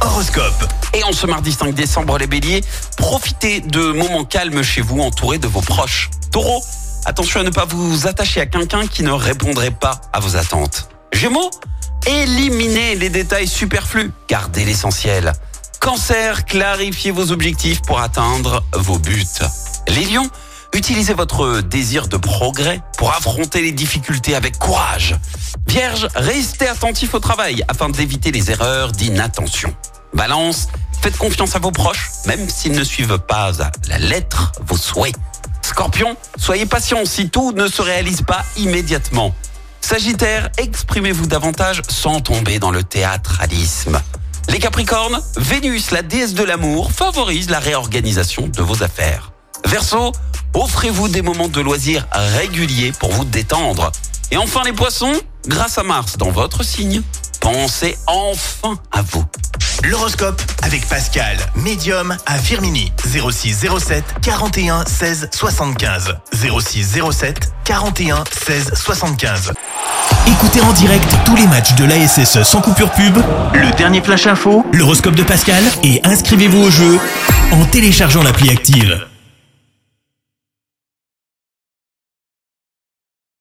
Horoscope. Et en ce mardi 5 décembre, les béliers, profitez de moments calmes chez vous, entourés de vos proches. Taureau, attention à ne pas vous attacher à quelqu'un qui ne répondrait pas à vos attentes. Gémeaux, éliminez les détails superflus, gardez l'essentiel. Cancer, clarifiez vos objectifs pour atteindre vos buts. Les lions, utilisez votre désir de progrès pour affronter les difficultés avec courage. Vierge, restez attentif au travail afin d'éviter les erreurs d'inattention. Balance, faites confiance à vos proches, même s'ils ne suivent pas à la lettre vos souhaits. Scorpion, soyez patient si tout ne se réalise pas immédiatement. Sagittaire, exprimez-vous davantage sans tomber dans le théâtralisme. Les Capricornes, Vénus, la déesse de l'amour, favorise la réorganisation de vos affaires. Verseau, offrez-vous des moments de loisirs réguliers pour vous détendre. Et enfin les Poissons, grâce à Mars dans votre signe, pensez enfin à vous. L'horoscope avec Pascal, médium à Firmini. 06 07 41 16 75. 06 07 41 16 75. Écoutez en direct tous les matchs de l'ASSE sans coupure pub, le dernier flash info, l'horoscope de Pascal et inscrivez-vous au jeu en téléchargeant l'appli active.